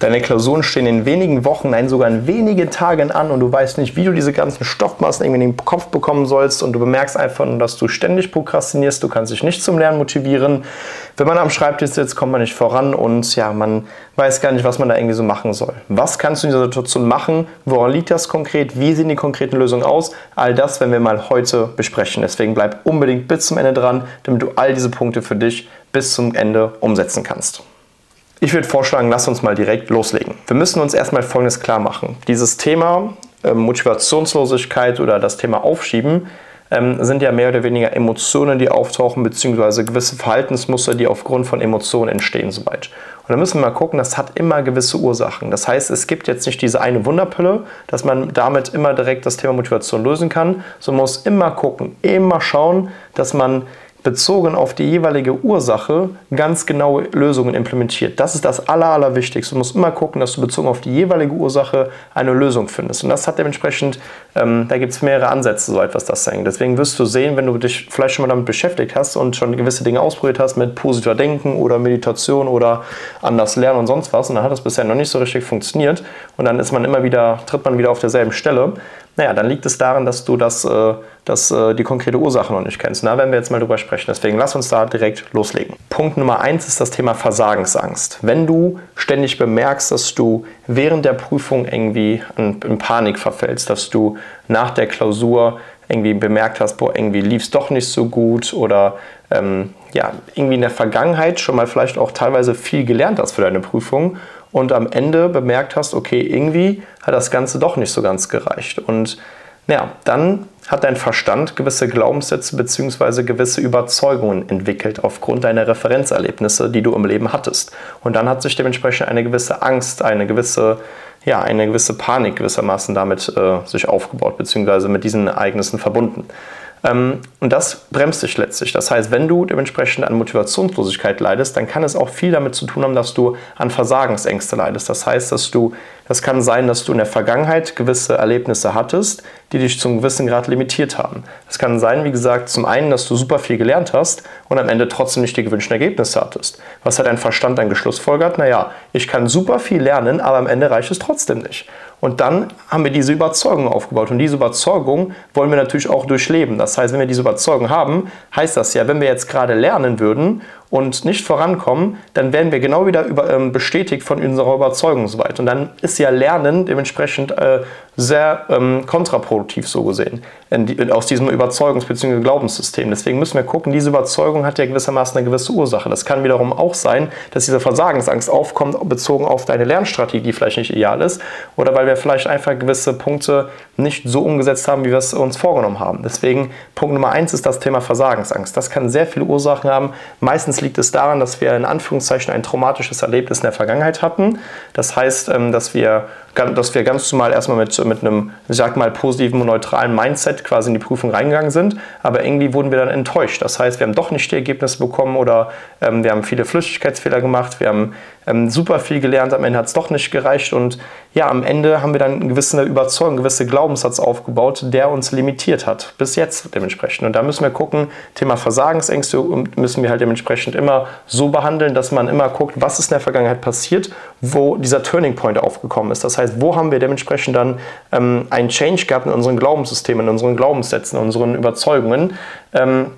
Deine Klausuren stehen in wenigen Wochen, nein sogar in wenigen Tagen an und du weißt nicht, wie du diese ganzen Stoffmassen irgendwie in den Kopf bekommen sollst und du bemerkst einfach nur, dass du ständig prokrastinierst, du kannst dich nicht zum Lernen motivieren. Wenn man am Schreibtisch sitzt, kommt man nicht voran und ja, man weiß gar nicht, was man da irgendwie so machen soll. Was kannst du in dieser Situation machen? Woran liegt das konkret? Wie sehen die konkreten Lösungen aus? All das werden wir mal heute besprechen. Deswegen bleib unbedingt bis zum Ende dran, damit du all diese Punkte für dich bis zum Ende umsetzen kannst. Ich würde vorschlagen, lass uns mal direkt loslegen. Wir müssen uns erstmal Folgendes klar machen. Dieses Thema äh, Motivationslosigkeit oder das Thema Aufschieben ähm, sind ja mehr oder weniger Emotionen, die auftauchen, beziehungsweise gewisse Verhaltensmuster, die aufgrund von Emotionen entstehen, soweit. Und da müssen wir mal gucken, das hat immer gewisse Ursachen. Das heißt, es gibt jetzt nicht diese eine Wunderpille, dass man damit immer direkt das Thema Motivation lösen kann, sondern muss immer gucken, immer schauen, dass man bezogen auf die jeweilige Ursache ganz genaue Lösungen implementiert. Das ist das Aller, Allerwichtigste. Du musst immer gucken, dass du bezogen auf die jeweilige Ursache eine Lösung findest. Und das hat dementsprechend, ähm, da gibt es mehrere Ansätze, so etwas das hängt. Deswegen wirst du sehen, wenn du dich vielleicht schon mal damit beschäftigt hast und schon gewisse Dinge ausprobiert hast mit positiver Denken oder Meditation oder anders lernen und sonst was, und dann hat das bisher noch nicht so richtig funktioniert und dann ist man immer wieder, tritt man wieder auf derselben Stelle, naja, dann liegt es daran, dass du das, äh, das, äh, die konkrete Ursache noch nicht kennst. Da werden wir jetzt mal drüber sprechen. Deswegen lass uns da direkt loslegen. Punkt Nummer eins ist das Thema Versagensangst. Wenn du ständig bemerkst, dass du während der Prüfung irgendwie in Panik verfällst, dass du nach der Klausur irgendwie bemerkt hast, boah, irgendwie lief es doch nicht so gut oder ähm, ja, irgendwie in der Vergangenheit schon mal vielleicht auch teilweise viel gelernt hast für deine Prüfung und am Ende bemerkt hast, okay, irgendwie hat das Ganze doch nicht so ganz gereicht. Und ja, dann hat dein Verstand gewisse Glaubenssätze bzw. gewisse Überzeugungen entwickelt aufgrund deiner Referenzerlebnisse, die du im Leben hattest. Und dann hat sich dementsprechend eine gewisse Angst, eine gewisse, ja, eine gewisse Panik gewissermaßen damit äh, sich aufgebaut bzw. mit diesen Ereignissen verbunden. Ähm, und das bremst dich letztlich. Das heißt, wenn du dementsprechend an Motivationslosigkeit leidest, dann kann es auch viel damit zu tun haben, dass du an Versagensängste leidest. Das heißt, dass du, das kann sein, dass du in der Vergangenheit gewisse Erlebnisse hattest, die dich zum gewissen Grad limitiert haben. Es kann sein, wie gesagt, zum einen, dass du super viel gelernt hast und am Ende trotzdem nicht die gewünschten Ergebnisse hattest. Was hat dein Verstand dann geschlussfolgert? Naja, ich kann super viel lernen, aber am Ende reicht es trotzdem nicht. Und dann haben wir diese Überzeugung aufgebaut. Und diese Überzeugung wollen wir natürlich auch durchleben. Das heißt, wenn wir diese Überzeugung haben, heißt das ja, wenn wir jetzt gerade lernen würden und nicht vorankommen, dann werden wir genau wieder über, ähm, bestätigt von unserer Überzeugung soweit. Und dann ist ja Lernen dementsprechend äh, sehr ähm, kontraproduktiv so gesehen die, aus diesem Überzeugungs- bzw. Glaubenssystem. Deswegen müssen wir gucken, diese Überzeugung hat ja gewissermaßen eine gewisse Ursache. Das kann wiederum auch sein, dass diese Versagensangst aufkommt, bezogen auf deine Lernstrategie, die vielleicht nicht ideal ist, oder weil wir vielleicht einfach gewisse Punkte nicht so umgesetzt haben, wie wir es uns vorgenommen haben. Deswegen Punkt Nummer eins ist das Thema Versagensangst. Das kann sehr viele Ursachen haben. Meistens liegt es daran, dass wir in Anführungszeichen ein traumatisches Erlebnis in der Vergangenheit hatten. Das heißt, ähm, dass wir dass wir ganz normal erstmal mit, mit einem, ich sag mal, positiven und neutralen Mindset quasi in die Prüfung reingegangen sind, aber irgendwie wurden wir dann enttäuscht. Das heißt, wir haben doch nicht die Ergebnisse bekommen oder ähm, wir haben viele Flüchtigkeitsfehler gemacht, wir haben ähm, super viel gelernt, am Ende hat es doch nicht gereicht und ja, am Ende haben wir dann eine gewisse Überzeugung, einen gewissen Glaubenssatz aufgebaut, der uns limitiert hat, bis jetzt dementsprechend. Und da müssen wir gucken, Thema Versagensängste müssen wir halt dementsprechend immer so behandeln, dass man immer guckt, was ist in der Vergangenheit passiert, wo dieser Turning Point aufgekommen ist. Das heißt, wo haben wir dementsprechend dann ähm, einen Change gehabt in unseren Glaubenssystemen, in unseren Glaubenssätzen, in unseren Überzeugungen, ähm,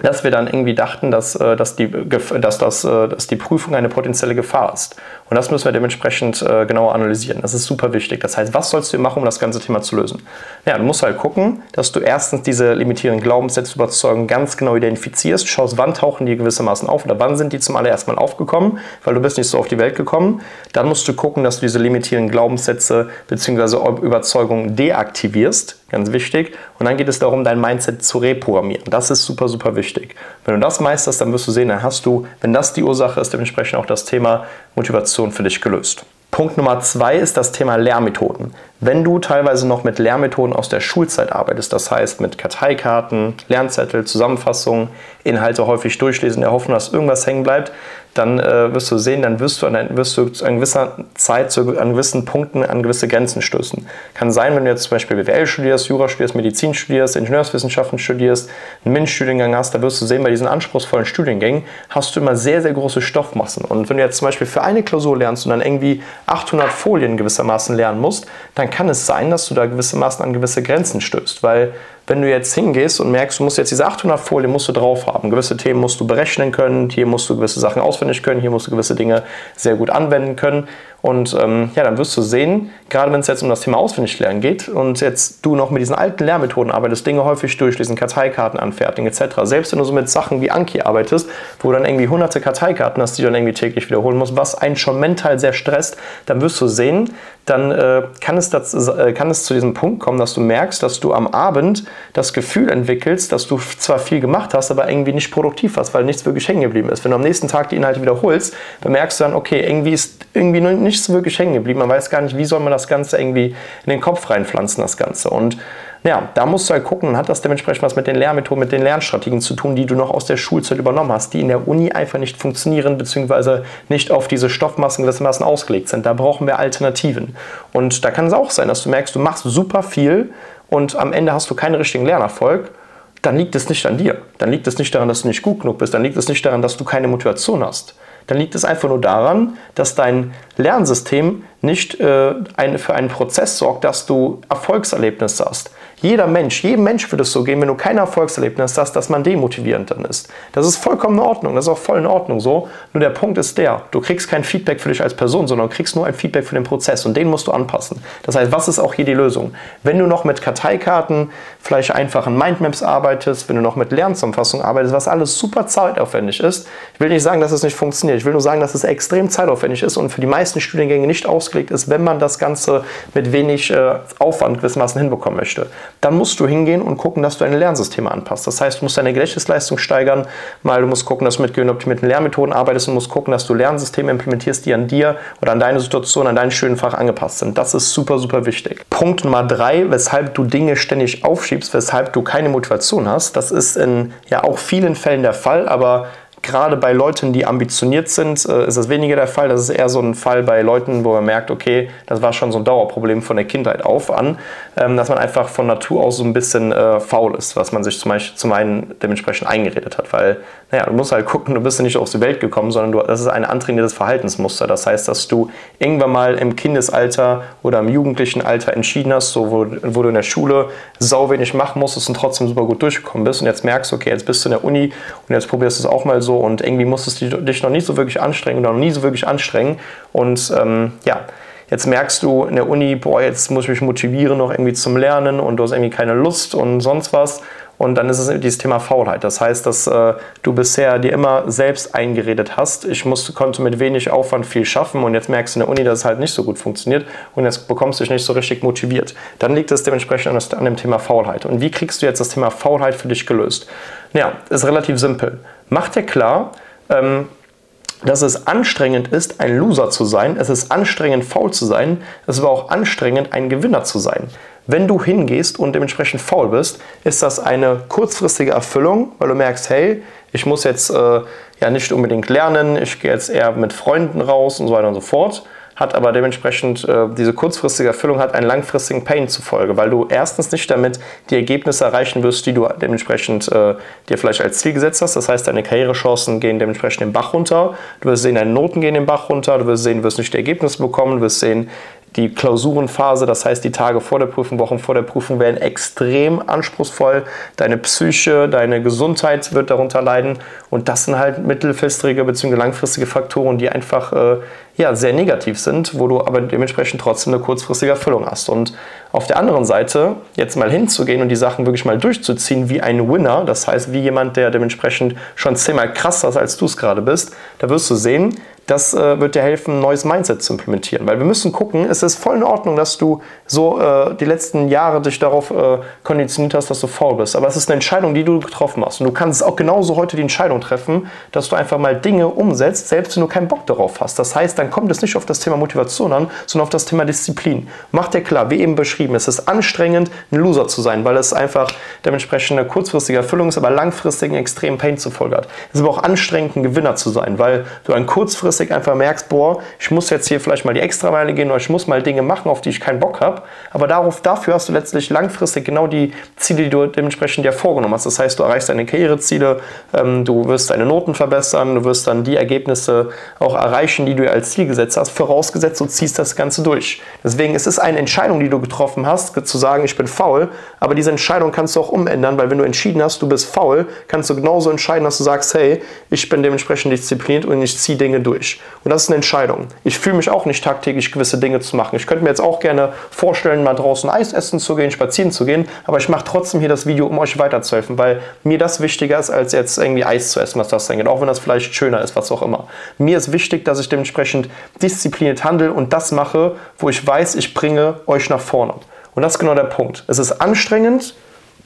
dass wir dann irgendwie dachten, dass, äh, dass, die, dass, das, äh, dass die Prüfung eine potenzielle Gefahr ist. Und das müssen wir dementsprechend äh, genauer analysieren. Das ist super wichtig. Das heißt, was sollst du machen, um das ganze Thema zu lösen? Ja, du musst halt gucken, dass du erstens diese limitierenden Glaubenssätze überzeugen ganz genau identifizierst, schaust, wann tauchen die gewissermaßen auf oder wann sind die zum allerersten Mal aufgekommen, weil du bist nicht so auf die Welt gekommen. Dann musst du gucken, dass du diese limitierenden Glaubenssätze bzw. Überzeugungen deaktivierst, ganz wichtig. Und dann geht es darum, dein Mindset zu reprogrammieren. Das ist super, super wichtig. Wenn du das meisterst, dann wirst du sehen, dann hast du, wenn das die Ursache ist, dementsprechend auch das Thema Motivation für dich gelöst. Punkt Nummer zwei ist das Thema Lehrmethoden. Wenn du teilweise noch mit Lehrmethoden aus der Schulzeit arbeitest, das heißt mit Karteikarten, Lernzettel, Zusammenfassungen, Inhalte häufig durchlesen, in der Hoffnung, dass irgendwas hängen bleibt, dann äh, wirst du sehen, dann wirst du, an, wirst du an gewisser Zeit zu, an gewissen Punkten an gewisse Grenzen stößen. Kann sein, wenn du jetzt zum Beispiel BWL studierst, Jura studierst, Medizin studierst, Ingenieurswissenschaften studierst, einen MINT-Studiengang hast, da wirst du sehen, bei diesen anspruchsvollen Studiengängen hast du immer sehr, sehr große Stoffmassen. Und wenn du jetzt zum Beispiel für eine Klausur lernst und dann irgendwie 800 Folien gewissermaßen lernen musst, dann kann es sein, dass du da gewissermaßen an gewisse Grenzen stößt, weil wenn du jetzt hingehst und merkst, du musst jetzt diese 800 Folien musst du drauf haben, gewisse Themen musst du berechnen können, hier musst du gewisse Sachen auswendig können, hier musst du gewisse Dinge sehr gut anwenden können. Und ähm, ja, dann wirst du sehen, gerade wenn es jetzt um das Thema Auswendiglernen geht und jetzt du noch mit diesen alten Lehrmethoden arbeitest, Dinge häufig durchlesen, Karteikarten anfertigen etc. Selbst wenn du so mit Sachen wie Anki arbeitest, wo dann irgendwie hunderte Karteikarten hast, die du dann irgendwie täglich wiederholen musst, was einen schon mental sehr stresst, dann wirst du sehen, dann äh, kann, es das, äh, kann es zu diesem Punkt kommen, dass du merkst, dass du am Abend das Gefühl entwickelst, dass du zwar viel gemacht hast, aber irgendwie nicht produktiv warst, weil nichts wirklich hängen geblieben ist. Wenn du am nächsten Tag die Inhalte wiederholst, bemerkst du dann, okay, irgendwie ist irgendwie nichts wirklich hängen geblieben. Man weiß gar nicht, wie soll man das Ganze irgendwie in den Kopf reinpflanzen, das Ganze. Und ja, da musst du halt gucken hat das dementsprechend was mit den Lehrmethoden, mit den Lernstrategien zu tun, die du noch aus der Schulzeit übernommen hast, die in der Uni einfach nicht funktionieren, beziehungsweise nicht auf diese Stoffmassen gewissermaßen ausgelegt sind. Da brauchen wir Alternativen. Und da kann es auch sein, dass du merkst, du machst super viel und am Ende hast du keinen richtigen Lernerfolg dann liegt es nicht an dir. Dann liegt es nicht daran, dass du nicht gut genug bist. Dann liegt es nicht daran, dass du keine Motivation hast. Dann liegt es einfach nur daran, dass dein Lernsystem nicht äh, ein, für einen Prozess sorgt, dass du Erfolgserlebnisse hast. Jeder Mensch, jedem Mensch würde es so gehen, wenn du kein Erfolgserlebnis hast, dass man demotivierend dann ist. Das ist vollkommen in Ordnung, das ist auch voll in Ordnung so. Nur der Punkt ist der, du kriegst kein Feedback für dich als Person, sondern kriegst nur ein Feedback für den Prozess und den musst du anpassen. Das heißt, was ist auch hier die Lösung? Wenn du noch mit Karteikarten, vielleicht einfachen Mindmaps arbeitest, wenn du noch mit Lernzusammenfassungen arbeitest, was alles super zeitaufwendig ist, ich will nicht sagen, dass es nicht funktioniert, ich will nur sagen, dass es extrem zeitaufwendig ist und für die meisten Studiengänge nicht ausgelegt ist, wenn man das Ganze mit wenig äh, Aufwand gewissermaßen hinbekommen möchte dann musst du hingehen und gucken, dass du deine Lernsysteme anpasst. Das heißt, du musst deine Gedächtnisleistung steigern, mal du musst gucken, dass du mit genoptimierten Lehrmethoden arbeitest und musst gucken, dass du Lernsysteme implementierst, die an dir oder an deine Situation, an dein schönen Fach angepasst sind. Das ist super, super wichtig. Punkt Nummer drei, weshalb du Dinge ständig aufschiebst, weshalb du keine Motivation hast. Das ist in ja auch vielen Fällen der Fall, aber gerade bei Leuten, die ambitioniert sind, äh, ist das weniger der Fall. Das ist eher so ein Fall bei Leuten, wo man merkt, okay, das war schon so ein Dauerproblem von der Kindheit auf an, ähm, dass man einfach von Natur aus so ein bisschen äh, faul ist, was man sich zum Beispiel zum einen dementsprechend eingeredet hat. Weil, naja, du musst halt gucken, du bist ja nicht auf die Welt gekommen, sondern du, das ist ein antrainiertes Verhaltensmuster. Das heißt, dass du irgendwann mal im Kindesalter oder im jugendlichen Alter entschieden hast, so wo, wo du in der Schule sau wenig machen musstest und trotzdem super gut durchgekommen bist und jetzt merkst, okay, jetzt bist du in der Uni und jetzt probierst du es auch mal so und irgendwie musstest du dich noch nicht so wirklich anstrengen oder noch nie so wirklich anstrengen. Und ähm, ja, jetzt merkst du in der Uni, boah, jetzt muss ich mich motivieren noch irgendwie zum Lernen und du hast irgendwie keine Lust und sonst was. Und dann ist es dieses Thema Faulheit. Das heißt, dass äh, du bisher dir immer selbst eingeredet hast, ich musste, konnte mit wenig Aufwand viel schaffen und jetzt merkst du in der Uni, dass es halt nicht so gut funktioniert und jetzt bekommst du dich nicht so richtig motiviert. Dann liegt es dementsprechend an, an dem Thema Faulheit. Und wie kriegst du jetzt das Thema Faulheit für dich gelöst? Ja, ist relativ simpel. Mach dir klar, ähm, dass es anstrengend ist, ein Loser zu sein. Es ist anstrengend, faul zu sein. Es ist aber auch anstrengend, ein Gewinner zu sein. Wenn du hingehst und dementsprechend faul bist, ist das eine kurzfristige Erfüllung, weil du merkst, hey, ich muss jetzt äh, ja nicht unbedingt lernen, ich gehe jetzt eher mit Freunden raus und so weiter und so fort hat aber dementsprechend äh, diese kurzfristige Erfüllung hat einen langfristigen Pain zufolge, weil du erstens nicht damit die Ergebnisse erreichen wirst, die du dementsprechend äh, dir vielleicht als Ziel gesetzt hast. Das heißt, deine Karrierechancen gehen dementsprechend den Bach runter. Du wirst sehen, deine Noten gehen den Bach runter. Du wirst sehen, du wirst nicht die Ergebnisse bekommen. Du wirst sehen, die Klausurenphase, das heißt die Tage vor der Prüfung, Wochen vor der Prüfung werden extrem anspruchsvoll. Deine Psyche, deine Gesundheit wird darunter leiden. Und das sind halt mittelfristige bzw. langfristige Faktoren, die einfach äh, ja, sehr negativ sind, wo du aber dementsprechend trotzdem eine kurzfristige Erfüllung hast. Und auf der anderen Seite, jetzt mal hinzugehen und die Sachen wirklich mal durchzuziehen wie ein Winner, das heißt wie jemand, der dementsprechend schon zehnmal krasser ist, als du es gerade bist, da wirst du sehen, das äh, wird dir helfen, ein neues Mindset zu implementieren. Weil wir müssen gucken, es ist voll in Ordnung, dass du so äh, die letzten Jahre dich darauf äh, konditioniert hast, dass du faul bist. Aber es ist eine Entscheidung, die du getroffen hast. Und du kannst auch genauso heute die Entscheidung treffen, dass du einfach mal Dinge umsetzt, selbst wenn du keinen Bock darauf hast. Das heißt, dann kommt es nicht auf das Thema Motivation an, sondern auf das Thema Disziplin. Mach dir klar, wie eben beschrieben, es ist anstrengend, ein Loser zu sein, weil es einfach dementsprechend eine kurzfristige Erfüllung ist, aber langfristig einen extremen Pain zur Folge hat. Es ist aber auch anstrengend, ein Gewinner zu sein, weil du dann kurzfristig einfach merkst, boah, ich muss jetzt hier vielleicht mal die Extrameile gehen oder ich muss mal Dinge machen, auf die ich keinen Bock habe. Aber darauf, dafür hast du letztlich langfristig genau die Ziele, die du dementsprechend dir vorgenommen hast. Das heißt, du erreichst deine Karriereziele, ähm, du wirst deine Noten verbessern, du wirst dann die Ergebnisse auch erreichen, die du dir als Ziel gesetzt hast, vorausgesetzt, du ziehst das Ganze durch. Deswegen es ist es eine Entscheidung, die du getroffen hast, zu sagen, ich bin faul, aber diese Entscheidung kannst du auch umändern, weil wenn du entschieden hast, du bist faul, kannst du genauso entscheiden, dass du sagst, hey, ich bin dementsprechend diszipliniert und ich ziehe Dinge durch. Und das ist eine Entscheidung. Ich fühle mich auch nicht tagtäglich gewisse Dinge zu machen. Ich könnte mir jetzt auch gerne vorstellen, mal draußen Eis essen zu gehen, spazieren zu gehen, aber ich mache trotzdem hier das Video, um euch weiterzuhelfen, weil mir das wichtiger ist, als jetzt irgendwie Eis zu essen, was das angeht, auch wenn das vielleicht schöner ist, was auch immer. Mir ist wichtig, dass ich dementsprechend diszipliniert handle und das mache, wo ich weiß, ich bringe euch nach vorne. Und das ist genau der Punkt. Es ist anstrengend,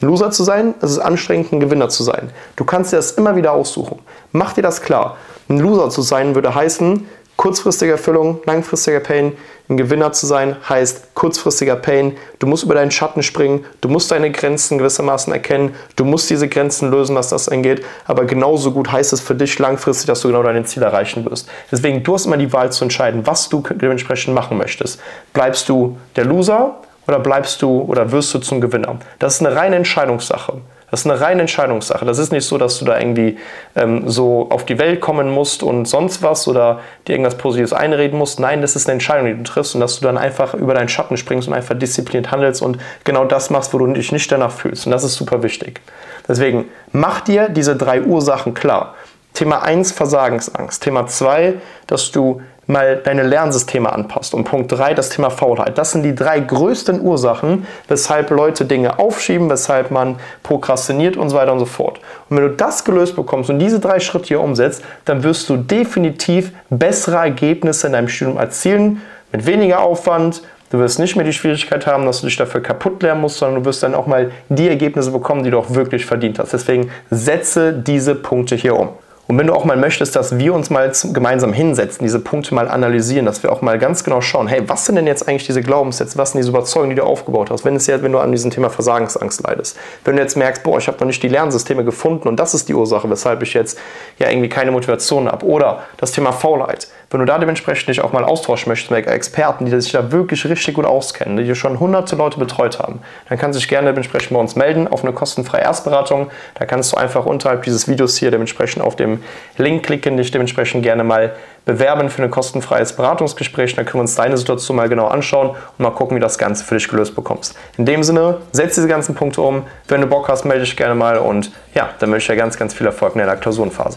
Loser zu sein, es ist anstrengend, ein Gewinner zu sein. Du kannst dir das immer wieder aussuchen. Mach dir das klar. Ein Loser zu sein würde heißen, kurzfristige Erfüllung, langfristiger Pain. Ein Gewinner zu sein heißt kurzfristiger Pain. Du musst über deinen Schatten springen, du musst deine Grenzen gewissermaßen erkennen, du musst diese Grenzen lösen, was das angeht. Aber genauso gut heißt es für dich langfristig, dass du genau dein Ziel erreichen wirst. Deswegen, du hast immer die Wahl zu entscheiden, was du dementsprechend machen möchtest. Bleibst du der Loser oder bleibst du oder wirst du zum Gewinner? Das ist eine reine Entscheidungssache. Das ist eine reine Entscheidungssache. Das ist nicht so, dass du da irgendwie ähm, so auf die Welt kommen musst und sonst was oder dir irgendwas Positives einreden musst. Nein, das ist eine Entscheidung, die du triffst und dass du dann einfach über deinen Schatten springst und einfach diszipliniert handelst und genau das machst, wo du dich nicht danach fühlst. Und das ist super wichtig. Deswegen mach dir diese drei Ursachen klar. Thema 1 Versagensangst. Thema 2, dass du mal deine Lernsysteme anpasst. Und Punkt 3, das Thema Faulheit. Das sind die drei größten Ursachen, weshalb Leute Dinge aufschieben, weshalb man prokrastiniert und so weiter und so fort. Und wenn du das gelöst bekommst und diese drei Schritte hier umsetzt, dann wirst du definitiv bessere Ergebnisse in deinem Studium erzielen, mit weniger Aufwand, Du wirst nicht mehr die Schwierigkeit haben, dass du dich dafür kaputt lernen musst, sondern du wirst dann auch mal die Ergebnisse bekommen, die du auch wirklich verdient hast. Deswegen setze diese Punkte hier um. Und wenn du auch mal möchtest, dass wir uns mal gemeinsam hinsetzen, diese Punkte mal analysieren, dass wir auch mal ganz genau schauen, hey, was sind denn jetzt eigentlich diese Glaubenssätze, was sind diese Überzeugungen, die du aufgebaut hast, wenn, es jetzt, wenn du an diesem Thema Versagensangst leidest. Wenn du jetzt merkst, boah, ich habe noch nicht die Lernsysteme gefunden und das ist die Ursache, weshalb ich jetzt ja irgendwie keine Motivation habe. Oder das Thema Faulheit. Wenn du da dementsprechend dich auch mal austauschen möchtest mit Experten, die sich da wirklich richtig gut auskennen, die schon hunderte Leute betreut haben, dann kannst du dich gerne dementsprechend bei uns melden auf eine kostenfreie Erstberatung. Da kannst du einfach unterhalb dieses Videos hier dementsprechend auf dem Link klicken, dich dementsprechend gerne mal bewerben für ein kostenfreies Beratungsgespräch. Dann können wir uns deine Situation mal genau anschauen und mal gucken, wie das Ganze für dich gelöst bekommst. In dem Sinne, setz diese ganzen Punkte um. Wenn du Bock hast, melde dich gerne mal und ja, dann wünsche ich dir ganz, ganz viel Erfolg in der Klausurenphase.